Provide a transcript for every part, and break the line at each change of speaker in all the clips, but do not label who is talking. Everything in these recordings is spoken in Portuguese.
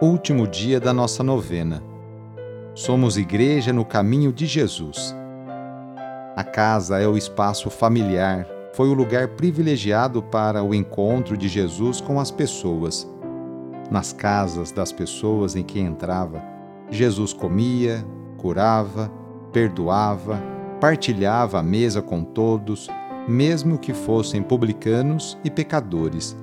último dia da nossa novena. Somos igreja no caminho de Jesus. A casa é o espaço familiar, foi o lugar privilegiado para o encontro de Jesus com as pessoas. Nas casas das pessoas em que entrava, Jesus comia, curava, perdoava, partilhava a mesa com todos, mesmo que fossem publicanos e pecadores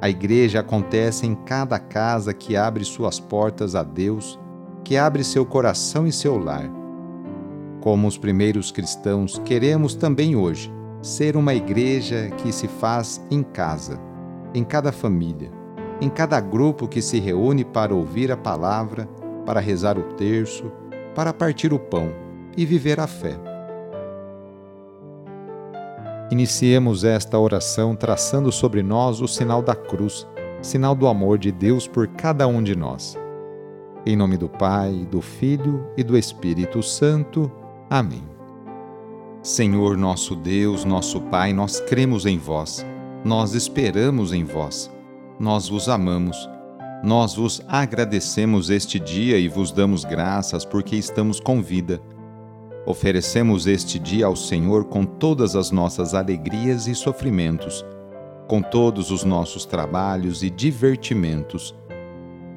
a igreja acontece em cada casa que abre suas portas a Deus, que abre seu coração e seu lar. Como os primeiros cristãos, queremos também hoje ser uma igreja que se faz em casa, em cada família, em cada grupo que se reúne para ouvir a palavra, para rezar o terço, para partir o pão e viver a fé. Iniciemos esta oração traçando sobre nós o sinal da cruz, sinal do amor de Deus por cada um de nós. Em nome do Pai, do Filho e do Espírito Santo. Amém. Senhor nosso Deus, nosso Pai, nós cremos em vós, nós esperamos em vós, nós vos amamos. Nós vos agradecemos este dia e vos damos graças porque estamos com vida Oferecemos este dia ao Senhor com todas as nossas alegrias e sofrimentos, com todos os nossos trabalhos e divertimentos.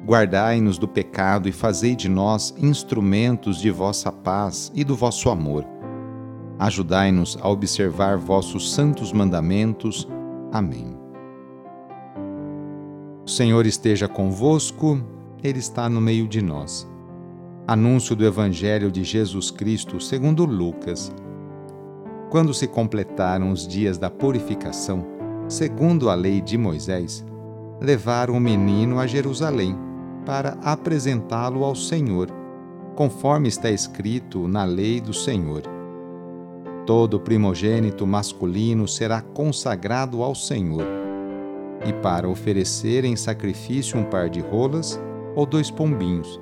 Guardai-nos do pecado e fazei de nós instrumentos de vossa paz e do vosso amor. Ajudai-nos a observar vossos santos mandamentos. Amém. O Senhor esteja convosco, Ele está no meio de nós. Anúncio do Evangelho de Jesus Cristo segundo Lucas. Quando se completaram os dias da purificação, segundo a lei de Moisés, levaram o menino a Jerusalém para apresentá-lo ao Senhor, conforme está escrito na lei do Senhor. Todo primogênito masculino será consagrado ao Senhor, e para oferecer em sacrifício um par de rolas ou dois pombinhos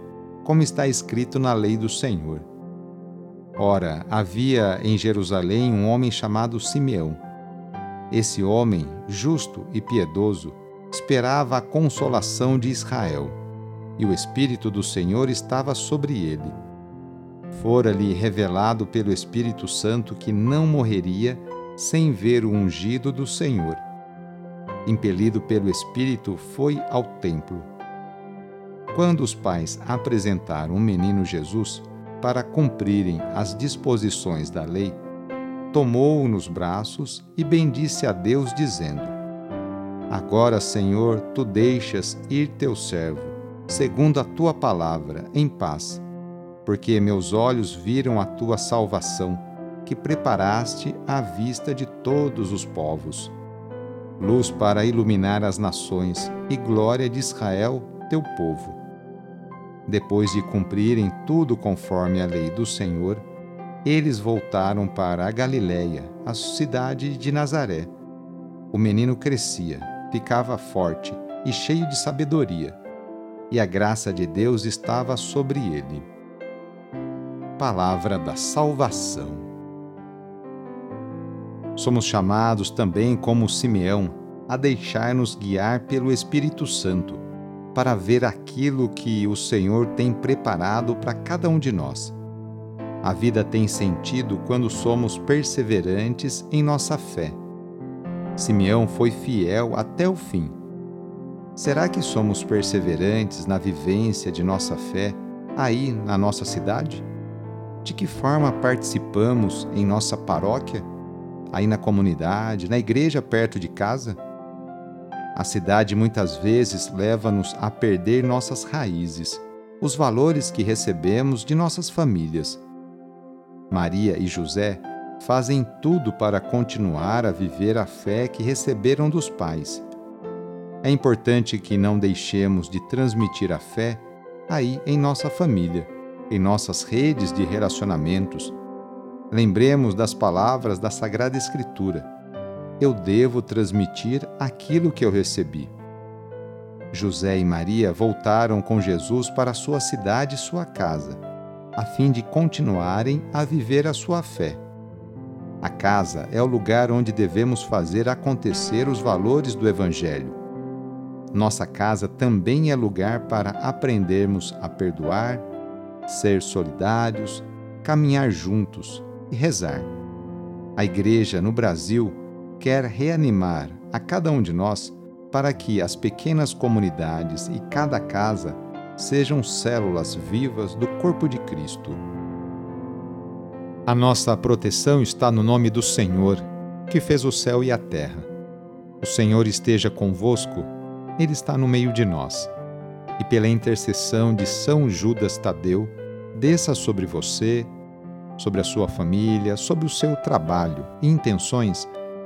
como está escrito na lei do Senhor. Ora, havia em Jerusalém um homem chamado Simeão. Esse homem, justo e piedoso, esperava a consolação de Israel, e o Espírito do Senhor estava sobre ele. Fora-lhe revelado pelo Espírito Santo que não morreria sem ver o ungido do Senhor. Impelido pelo Espírito, foi ao templo quando os pais apresentaram o menino Jesus para cumprirem as disposições da lei, tomou-o nos braços e bendisse a Deus, dizendo: Agora, Senhor, tu deixas ir teu servo, segundo a tua palavra, em paz, porque meus olhos viram a tua salvação, que preparaste à vista de todos os povos. Luz para iluminar as nações e glória de Israel, teu povo. Depois de cumprirem tudo conforme a lei do Senhor, eles voltaram para a Galiléia, a cidade de Nazaré. O menino crescia, ficava forte e cheio de sabedoria, e a graça de Deus estava sobre ele. Palavra da Salvação. Somos chamados também, como Simeão, a deixar-nos guiar pelo Espírito Santo para ver aquilo que o Senhor tem preparado para cada um de nós. A vida tem sentido quando somos perseverantes em nossa fé. Simeão foi fiel até o fim. Será que somos perseverantes na vivência de nossa fé aí na nossa cidade? De que forma participamos em nossa paróquia, aí na comunidade, na igreja perto de casa? A cidade muitas vezes leva-nos a perder nossas raízes, os valores que recebemos de nossas famílias. Maria e José fazem tudo para continuar a viver a fé que receberam dos pais. É importante que não deixemos de transmitir a fé aí em nossa família, em nossas redes de relacionamentos. Lembremos das palavras da Sagrada Escritura eu devo transmitir aquilo que eu recebi. José e Maria voltaram com Jesus para sua cidade e sua casa, a fim de continuarem a viver a sua fé. A casa é o lugar onde devemos fazer acontecer os valores do Evangelho. nossa casa também é lugar para aprendermos a perdoar, ser solidários, caminhar juntos e rezar. A Igreja no Brasil quer reanimar a cada um de nós para que as pequenas comunidades e cada casa sejam células vivas do corpo de Cristo. A nossa proteção está no nome do Senhor, que fez o céu e a terra. O Senhor esteja convosco, Ele está no meio de nós. E pela intercessão de São Judas Tadeu, desça sobre você, sobre a sua família, sobre o seu trabalho e intenções,